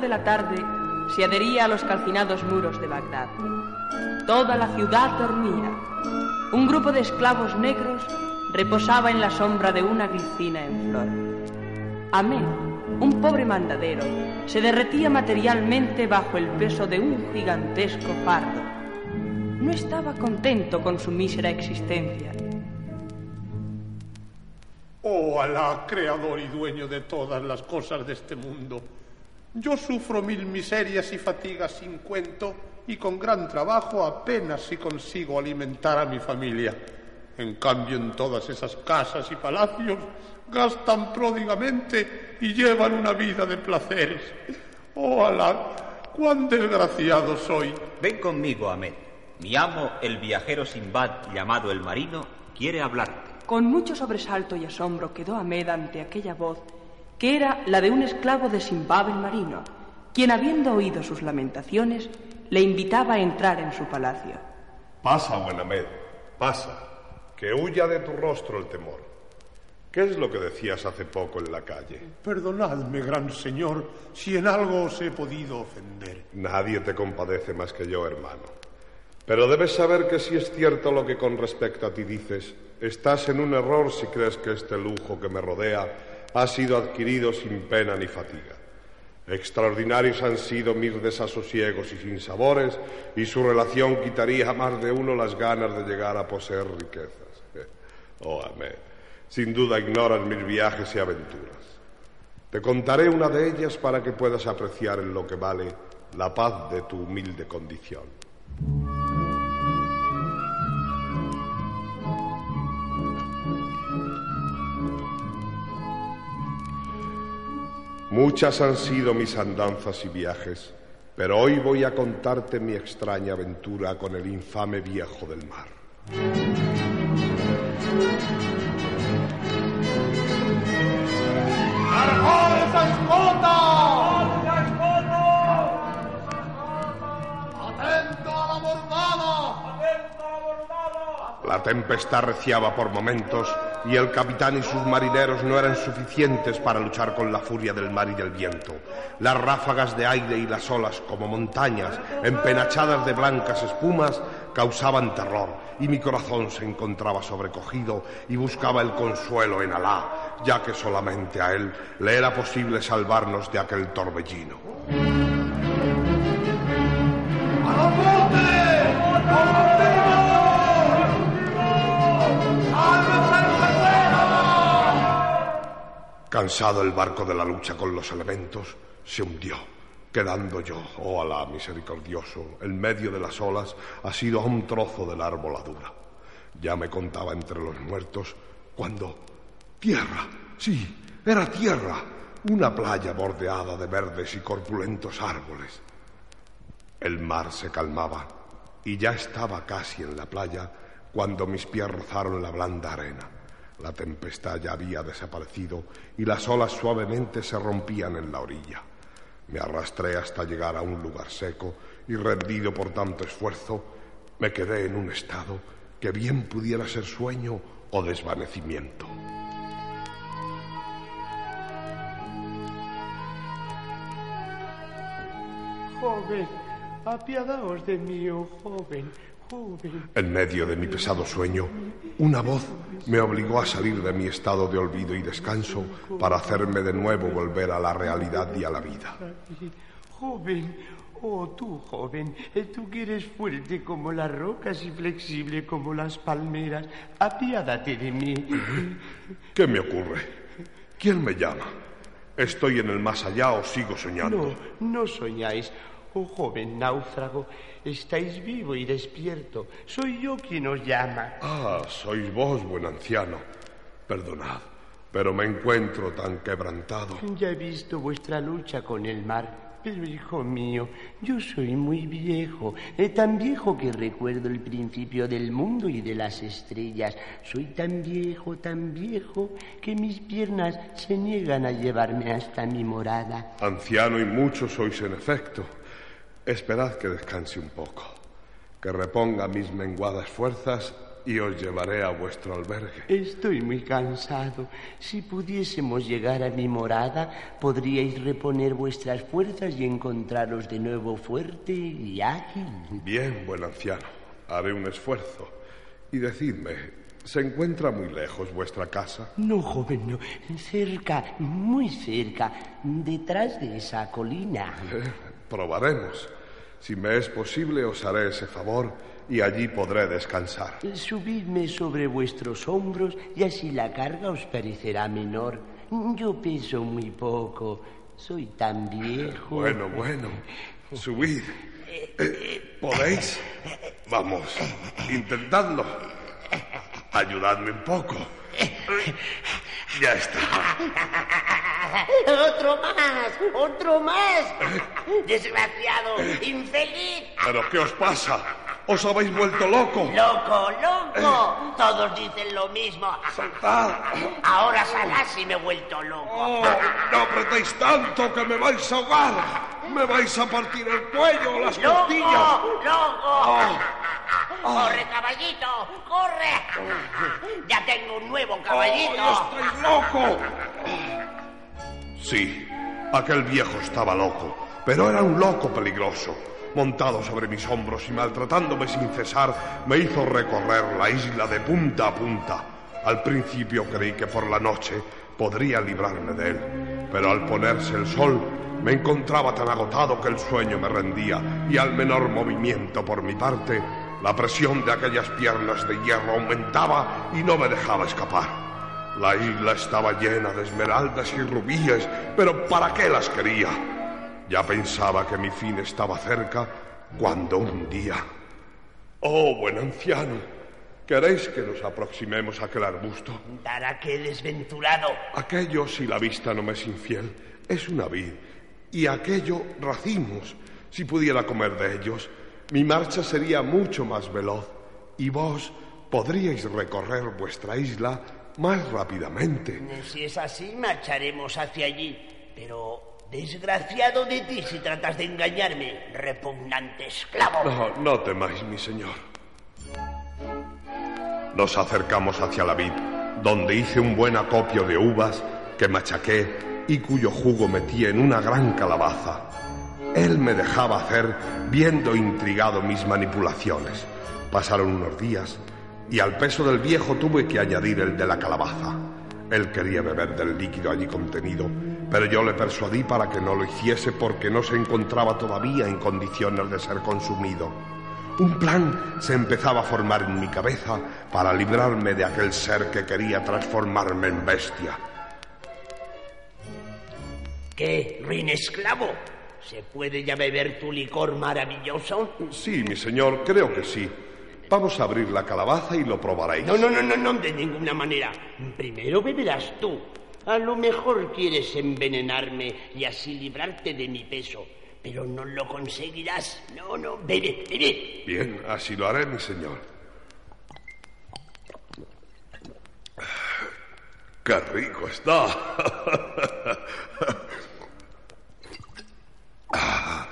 de la tarde se adhería a los calcinados muros de Bagdad. Toda la ciudad dormía. Un grupo de esclavos negros reposaba en la sombra de una glicina en flor. Amé, un pobre mandadero, se derretía materialmente bajo el peso de un gigantesco fardo. No estaba contento con su mísera existencia. Oh Alá, creador y dueño de todas las cosas de este mundo. Yo sufro mil miserias y fatigas sin cuento y con gran trabajo apenas si consigo alimentar a mi familia. En cambio, en todas esas casas y palacios gastan pródigamente y llevan una vida de placeres. Oh Alá, cuán desgraciado soy. Ven conmigo, Ahmed. Mi amo, el viajero Simbad llamado el marino, quiere hablarte. Con mucho sobresalto y asombro quedó Ahmed ante aquella voz, que era la de un esclavo de Simbad el marino, quien habiendo oído sus lamentaciones, le invitaba a entrar en su palacio. Pasa, buen Ahmed, pasa que huya de tu rostro el temor. ¿Qué es lo que decías hace poco en la calle? Perdonadme, gran señor, si en algo os he podido ofender. Nadie te compadece más que yo, hermano. Pero debes saber que si es cierto lo que con respecto a ti dices, estás en un error si crees que este lujo que me rodea ha sido adquirido sin pena ni fatiga. Extraordinarios han sido mis desasosiegos y sinsabores, y su relación quitaría a más de uno las ganas de llegar a poseer riquezas. Oh, amén. Sin duda ignoras mis viajes y aventuras. Te contaré una de ellas para que puedas apreciar en lo que vale la paz de tu humilde condición. Muchas han sido mis andanzas y viajes, pero hoy voy a contarte mi extraña aventura con el infame viejo del mar. La tempestad reciaba por momentos y el capitán y sus marineros no eran suficientes para luchar con la furia del mar y del viento. Las ráfagas de aire y las olas, como montañas empenachadas de blancas espumas, causaban terror y mi corazón se encontraba sobrecogido y buscaba el consuelo en Alá, ya que solamente a él le era posible salvarnos de aquel torbellino. Cansado el barco de la lucha con los elementos, se hundió, quedando yo, oh Alá misericordioso, en medio de las olas, ha sido a un trozo de la arboladura. Ya me contaba entre los muertos cuando... Tierra, sí, era tierra, una playa bordeada de verdes y corpulentos árboles. El mar se calmaba y ya estaba casi en la playa cuando mis pies rozaron la blanda arena. La tempestad ya había desaparecido y las olas suavemente se rompían en la orilla. Me arrastré hasta llegar a un lugar seco y rendido por tanto esfuerzo, me quedé en un estado que bien pudiera ser sueño o desvanecimiento. Joven, apiadaos de mí, oh joven. En medio de mi pesado sueño, una voz me obligó a salir de mi estado de olvido y descanso para hacerme de nuevo volver a la realidad y a la vida. Joven, oh tú, joven, tú que eres fuerte como las rocas y flexible como las palmeras, apiádate de mí. ¿Qué me ocurre? ¿Quién me llama? ¿Estoy en el más allá o sigo soñando? No, no soñáis. Oh joven náufrago, estáis vivo y despierto. Soy yo quien os llama. Ah, sois vos, buen anciano. Perdonad, pero me encuentro tan quebrantado. Ya he visto vuestra lucha con el mar. Pero, hijo mío, yo soy muy viejo, eh, tan viejo que recuerdo el principio del mundo y de las estrellas. Soy tan viejo, tan viejo, que mis piernas se niegan a llevarme hasta mi morada. Anciano y mucho sois en efecto. Esperad que descanse un poco, que reponga mis menguadas fuerzas y os llevaré a vuestro albergue. Estoy muy cansado. Si pudiésemos llegar a mi morada, podríais reponer vuestras fuerzas y encontraros de nuevo fuerte y ágil. Bien, buen anciano, haré un esfuerzo. Y decidme, ¿se encuentra muy lejos vuestra casa? No, joven, no. Cerca, muy cerca, detrás de esa colina. Eh, probaremos. Si me es posible, os haré ese favor y allí podré descansar. Subidme sobre vuestros hombros y así la carga os parecerá menor. Yo peso muy poco, soy tan viejo. Bueno, bueno, subid. Eh, ¿Podéis? Vamos, intentadlo. Ayudadme un poco. Ya está. Otro más, otro más. Desgraciado, infeliz. ¿Pero qué os pasa? ¿Os habéis vuelto loco? Loco, loco. Todos dicen lo mismo. ¡Saltad! Ahora salás si me he vuelto loco. Oh, no apretéis tanto que me vais a ahogar. Me vais a partir el cuello, las ¡Loco! costillas. ¡Loco! ¡Corre, caballito! ¡Corre! Ya tengo un nuevo caballito. ¡Oh, estáis loco! Sí, aquel viejo estaba loco, pero era un loco peligroso. Montado sobre mis hombros y maltratándome sin cesar, me hizo recorrer la isla de punta a punta. Al principio creí que por la noche podría librarme de él, pero al ponerse el sol me encontraba tan agotado que el sueño me rendía y al menor movimiento por mi parte, la presión de aquellas piernas de hierro aumentaba y no me dejaba escapar. La isla estaba llena de esmeraldas y rubíes, pero ¿para qué las quería? Ya pensaba que mi fin estaba cerca cuando un día... Oh, buen anciano, ¿queréis que nos aproximemos a aquel arbusto? ¿Para qué desventurado? Aquello, si la vista no me es infiel, es una vid, y aquello racimos. Si pudiera comer de ellos, mi marcha sería mucho más veloz, y vos podríais recorrer vuestra isla más rápidamente. Si es así, marcharemos hacia allí. Pero desgraciado de ti si tratas de engañarme, repugnante esclavo. No, no temáis, mi señor. Nos acercamos hacia la vid, donde hice un buen acopio de uvas que machaqué y cuyo jugo metí en una gran calabaza. Él me dejaba hacer, viendo intrigado mis manipulaciones. Pasaron unos días y al peso del viejo tuve que añadir el de la calabaza. Él quería beber del líquido allí contenido, pero yo le persuadí para que no lo hiciese porque no se encontraba todavía en condiciones de ser consumido. Un plan se empezaba a formar en mi cabeza para librarme de aquel ser que quería transformarme en bestia. ¿Qué, ruin esclavo? ¿Se puede ya beber tu licor maravilloso? Sí, mi señor, creo que sí. Vamos a abrir la calabaza y lo probaréis. No, no, no, no, no, de ninguna manera. Primero beberás tú. A lo mejor quieres envenenarme y así librarte de mi peso. Pero no lo conseguirás. No, no, bebe, bebe. Bien, así lo haré, mi señor. ¡Qué rico está! Ah,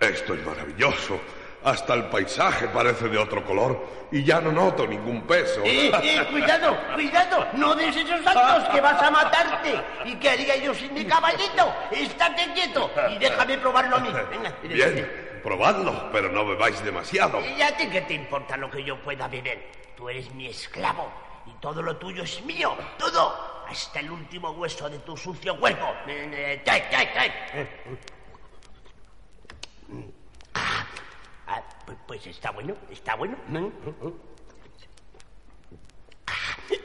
Esto es maravilloso. Hasta el paisaje parece de otro color y ya no noto ningún peso. Eh, eh, cuidado, cuidado, no des esos saltos que vas a matarte. ¿Y qué haría yo sin mi caballito? Estate quieto y déjame probarlo a mí. Venga, Bien, probadlo, pero no bebáis demasiado. ¿Y a ti qué te importa lo que yo pueda beber? Tú eres mi esclavo y todo lo tuyo es mío, todo, hasta el último hueso de tu sucio cuerpo. Eh, eh, ¡Tay, tay, tay! Ah, ah, pues, pues está bueno, está bueno. Ah,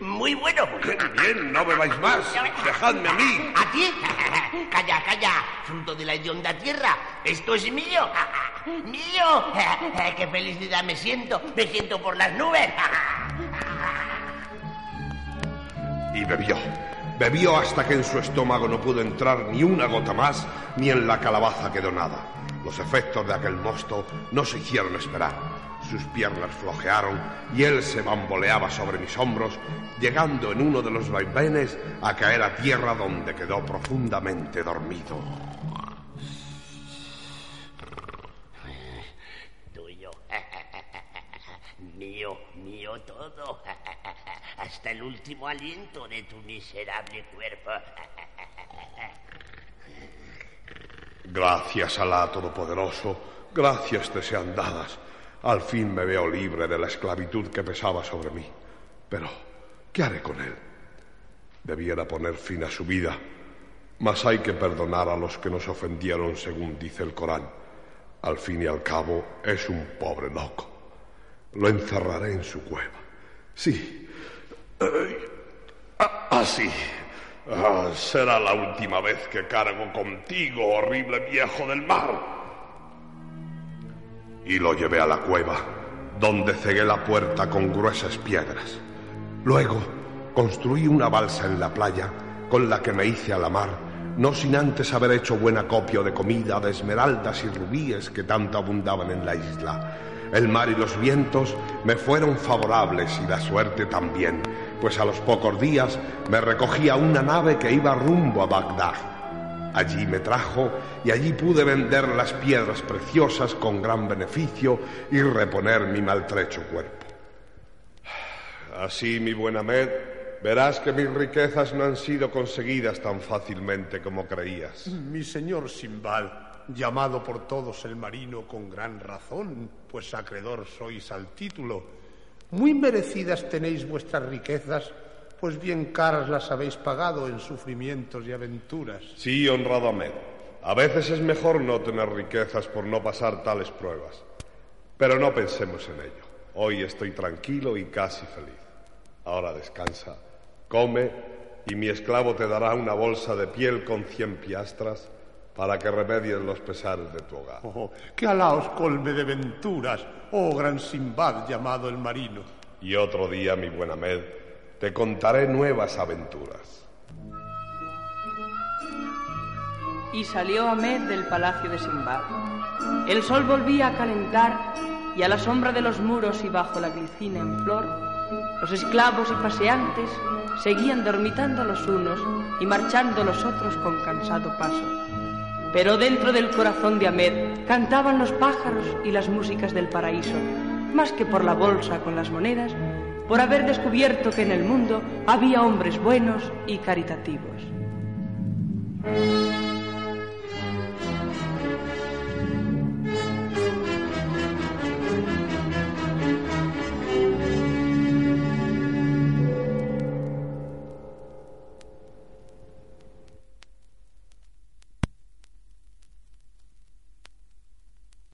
Muy bueno. Bien, bien, no bebáis más. Dejadme a mí. ¿A ti? Calla, calla, fruto de la hedionda tierra. Esto es mío. ¡Mío! ¡Qué felicidad me siento! ¡Me siento por las nubes! Y bebió. Bebió hasta que en su estómago no pudo entrar ni una gota más, ni en la calabaza quedó nada. Los efectos de aquel mosto no se hicieron esperar. Sus piernas flojearon y él se bamboleaba sobre mis hombros, llegando en uno de los vaivenes a caer a tierra donde quedó profundamente dormido. Tuyo. Mío, mío Todo. Hasta el último aliento de tu miserable cuerpo. Gracias, Alá Todopoderoso. Gracias te sean dadas. Al fin me veo libre de la esclavitud que pesaba sobre mí. Pero, ¿qué haré con él? Debiera poner fin a su vida, mas hay que perdonar a los que nos ofendieron según dice el Corán. Al fin y al cabo es un pobre loco. Lo encerraré en su cueva. Sí. Así. Ah, será la última vez que cargo contigo, horrible viejo del mar. Y lo llevé a la cueva, donde cegué la puerta con gruesas piedras. Luego construí una balsa en la playa con la que me hice a la mar, no sin antes haber hecho buen acopio de comida, de esmeraldas y rubíes que tanto abundaban en la isla. El mar y los vientos me fueron favorables y la suerte también, pues a los pocos días me recogía una nave que iba rumbo a Bagdad. Allí me trajo y allí pude vender las piedras preciosas con gran beneficio y reponer mi maltrecho cuerpo. Así, mi buen Ahmed, verás que mis riquezas no han sido conseguidas tan fácilmente como creías. Mi señor Simbad, llamado por todos el marino con gran razón, pues acreedor sois al título, muy merecidas tenéis vuestras riquezas, pues bien caras las habéis pagado en sufrimientos y aventuras. Sí, honrado Ahmed. A veces es mejor no tener riquezas por no pasar tales pruebas. Pero no pensemos en ello. Hoy estoy tranquilo y casi feliz. Ahora descansa, come y mi esclavo te dará una bolsa de piel con cien piastras para que remedies los pesares de tu hogar. Oh, que Alá os colme de venturas, oh gran Simbad llamado el marino. Y otro día, mi buen Ahmed, te contaré nuevas aventuras. Y salió Ahmed del palacio de Simbad. El sol volvía a calentar y a la sombra de los muros y bajo la glicina en flor, los esclavos y paseantes seguían dormitando los unos y marchando los otros con cansado paso. Pero dentro del corazón de Ahmed cantaban los pájaros y las músicas del paraíso, más que por la bolsa con las monedas, por haber descubierto que en el mundo había hombres buenos y caritativos.